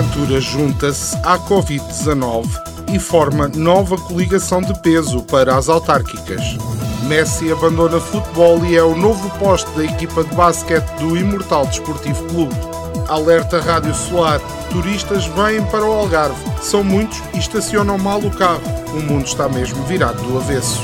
Ventura junta-se à Covid-19 e forma nova coligação de peso para as autárquicas. Messi abandona futebol e é o novo poste da equipa de basquete do Imortal Desportivo Clube. Alerta Rádio Solar. Turistas vêm para o Algarve. São muitos e estacionam mal o carro. O mundo está mesmo virado do avesso.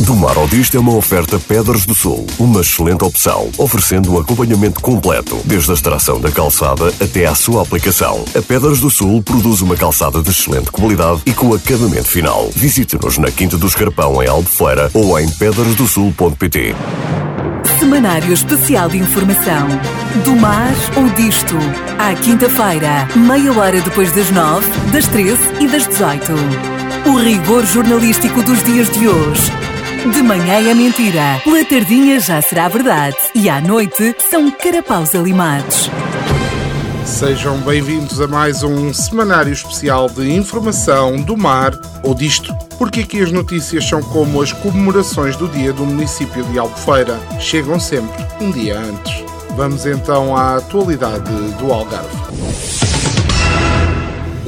Do Mar ao Disto é uma oferta Pedras do Sul, uma excelente opção, oferecendo um acompanhamento completo, desde a extração da calçada até à sua aplicação. A Pedras do Sul produz uma calçada de excelente qualidade e com acabamento final. Visite-nos na Quinta do Escarpão, em Albufeira, ou em pedrasdosul.pt. Semanário Especial de Informação. Do mar ou disto. À quinta-feira, meia hora depois das nove, das treze e das dezoito. O rigor jornalístico dos dias de hoje. De manhã é mentira, pela tardinha já será verdade e à noite são carapaus alimados. Sejam bem-vindos a mais um semanário especial de informação do mar ou disto, porque aqui as notícias são como as comemorações do dia do município de Albufeira, chegam sempre um dia antes. Vamos então à atualidade do Algarve.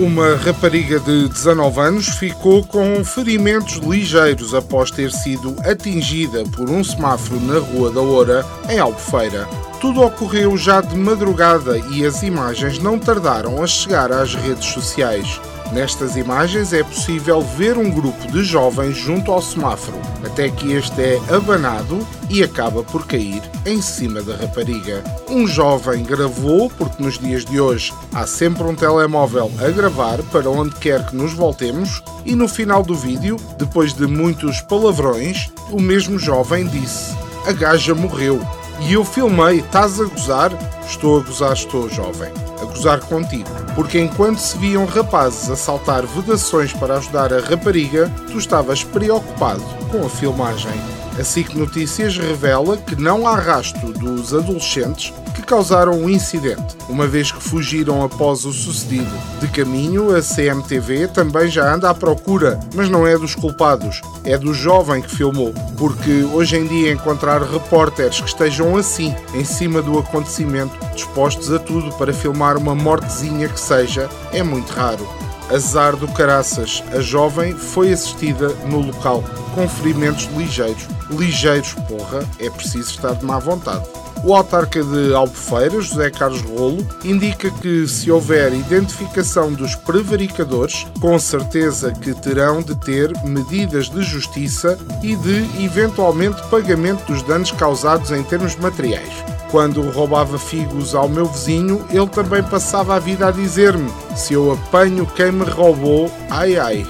Uma rapariga de 19 anos ficou com ferimentos ligeiros após ter sido atingida por um semáforo na Rua da Oura, em Albufeira. Tudo ocorreu já de madrugada e as imagens não tardaram a chegar às redes sociais. Nestas imagens é possível ver um grupo de jovens junto ao semáforo, até que este é abanado e acaba por cair em cima da rapariga. Um jovem gravou, porque nos dias de hoje há sempre um telemóvel a gravar para onde quer que nos voltemos, e no final do vídeo, depois de muitos palavrões, o mesmo jovem disse: A gaja morreu. E eu filmei, estás a gozar? Estou a gozar, estou jovem. A gozar contigo. Porque enquanto se viam rapazes a saltar vedações para ajudar a rapariga, tu estavas preocupado com a filmagem. A SIC Notícias revela que não há rastro dos adolescentes que causaram o incidente, uma vez que fugiram após o sucedido. De caminho, a CMTV também já anda à procura, mas não é dos culpados, é do jovem que filmou, porque hoje em dia encontrar repórteres que estejam assim, em cima do acontecimento, dispostos a tudo para filmar uma mortezinha que seja, é muito raro. Azar do caraças, a jovem foi assistida no local, com ferimentos ligeiros. Ligeiros, porra, é preciso estar de má vontade. O autarca de Albufeira, José Carlos Rolo, indica que se houver identificação dos prevaricadores, com certeza que terão de ter medidas de justiça e de eventualmente pagamento dos danos causados em termos materiais. Quando roubava figos ao meu vizinho, ele também passava a vida a dizer-me: se eu apanho quem me roubou, ai ai.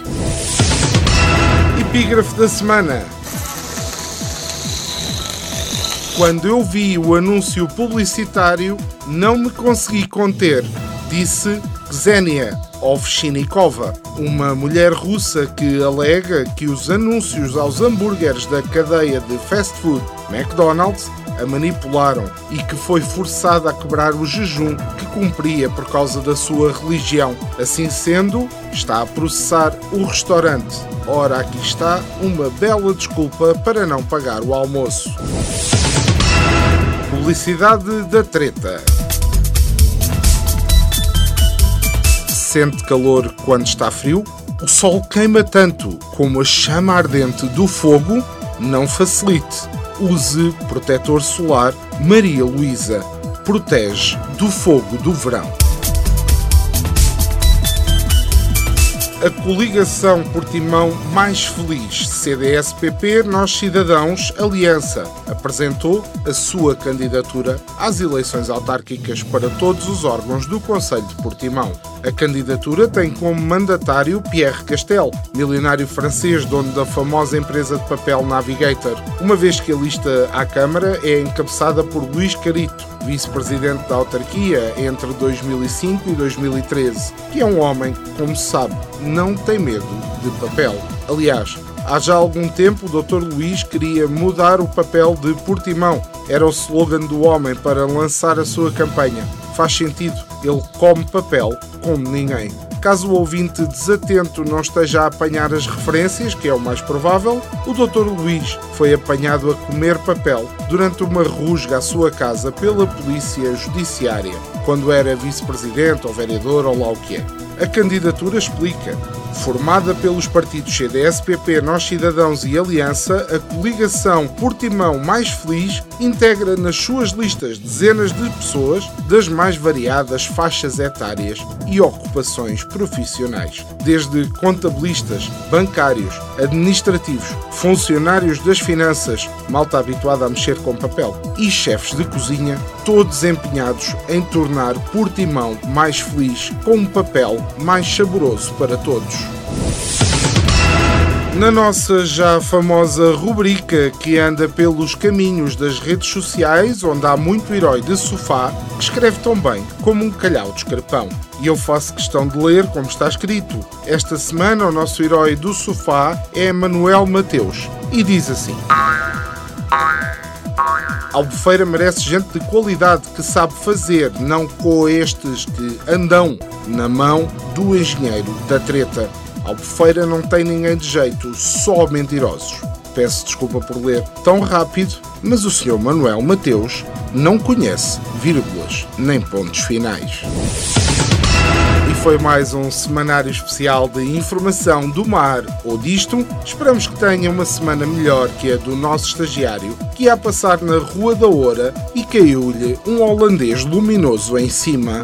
Epígrafe da semana. Quando eu vi o anúncio publicitário, não me consegui conter, disse Xenia Ovchinikova, uma mulher russa que alega que os anúncios aos hambúrgueres da cadeia de fast food McDonald's a manipularam e que foi forçada a quebrar o jejum que cumpria por causa da sua religião. Assim sendo, está a processar o restaurante. Ora, aqui está uma bela desculpa para não pagar o almoço. Publicidade da treta. Sente calor quando está frio? O sol queima tanto como a chama ardente do fogo não facilite. Use protetor solar Maria Luísa. Protege do fogo do verão. A coligação Portimão Mais Feliz CDS-PP Nós Cidadãos Aliança apresentou a sua candidatura às eleições autárquicas para todos os órgãos do Conselho de Portimão. A candidatura tem como mandatário Pierre Castel, milionário francês dono da famosa empresa de papel Navigator, uma vez que a lista à Câmara é encabeçada por Luís Carito, vice-presidente da autarquia entre 2005 e 2013, que é um homem que, como se sabe, não tem medo de papel. Aliás, Há já algum tempo, o Dr. Luís queria mudar o papel de Portimão. Era o slogan do homem para lançar a sua campanha. Faz sentido, ele come papel como ninguém. Caso o ouvinte desatento não esteja a apanhar as referências, que é o mais provável, o Dr. Luís foi apanhado a comer papel durante uma rusga à sua casa pela Polícia Judiciária, quando era vice-presidente ou vereador ou lá o que é. A candidatura explica Formada pelos partidos CDS-PP, Nós Cidadãos e Aliança, a coligação Portimão Mais Feliz integra nas suas listas dezenas de pessoas das mais variadas faixas etárias e ocupações profissionais, desde contabilistas, bancários, administrativos, funcionários das finanças, malta habituada a mexer com papel, e chefes de cozinha, todos empenhados em tornar Portimão mais feliz com um papel mais saboroso para todos. Na nossa já famosa rubrica que anda pelos caminhos das redes sociais, onde há muito herói de sofá, que escreve tão bem como um calhau de escarpão. E eu faço questão de ler como está escrito. Esta semana o nosso herói do sofá é Manuel Mateus e diz assim: Albufeira merece gente de qualidade que sabe fazer, não com estes que andam na mão do engenheiro da treta. Albufeira não tem ninguém de jeito, só mentirosos. Peço desculpa por ler tão rápido, mas o Sr. Manuel Mateus não conhece vírgulas nem pontos finais. E foi mais um semanário especial de informação do mar ou disto. Esperamos que tenha uma semana melhor que a do nosso estagiário, que ia passar na Rua da Oura e caiu-lhe um holandês luminoso em cima.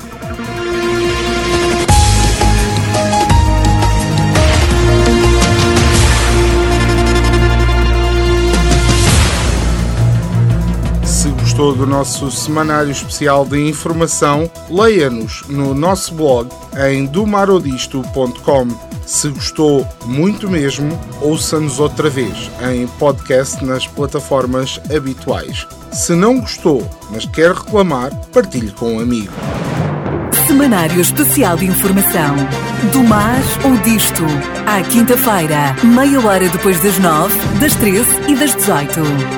Gostou do nosso semanário especial de informação, leia-nos no nosso blog em domarodisto.com. Se gostou muito mesmo, ouça-nos outra vez em podcast nas plataformas habituais. Se não gostou, mas quer reclamar, partilhe com um amigo. Semanário Especial de Informação. Do mar ou disto. À quinta-feira, meia hora depois das nove, das treze e das dezoito.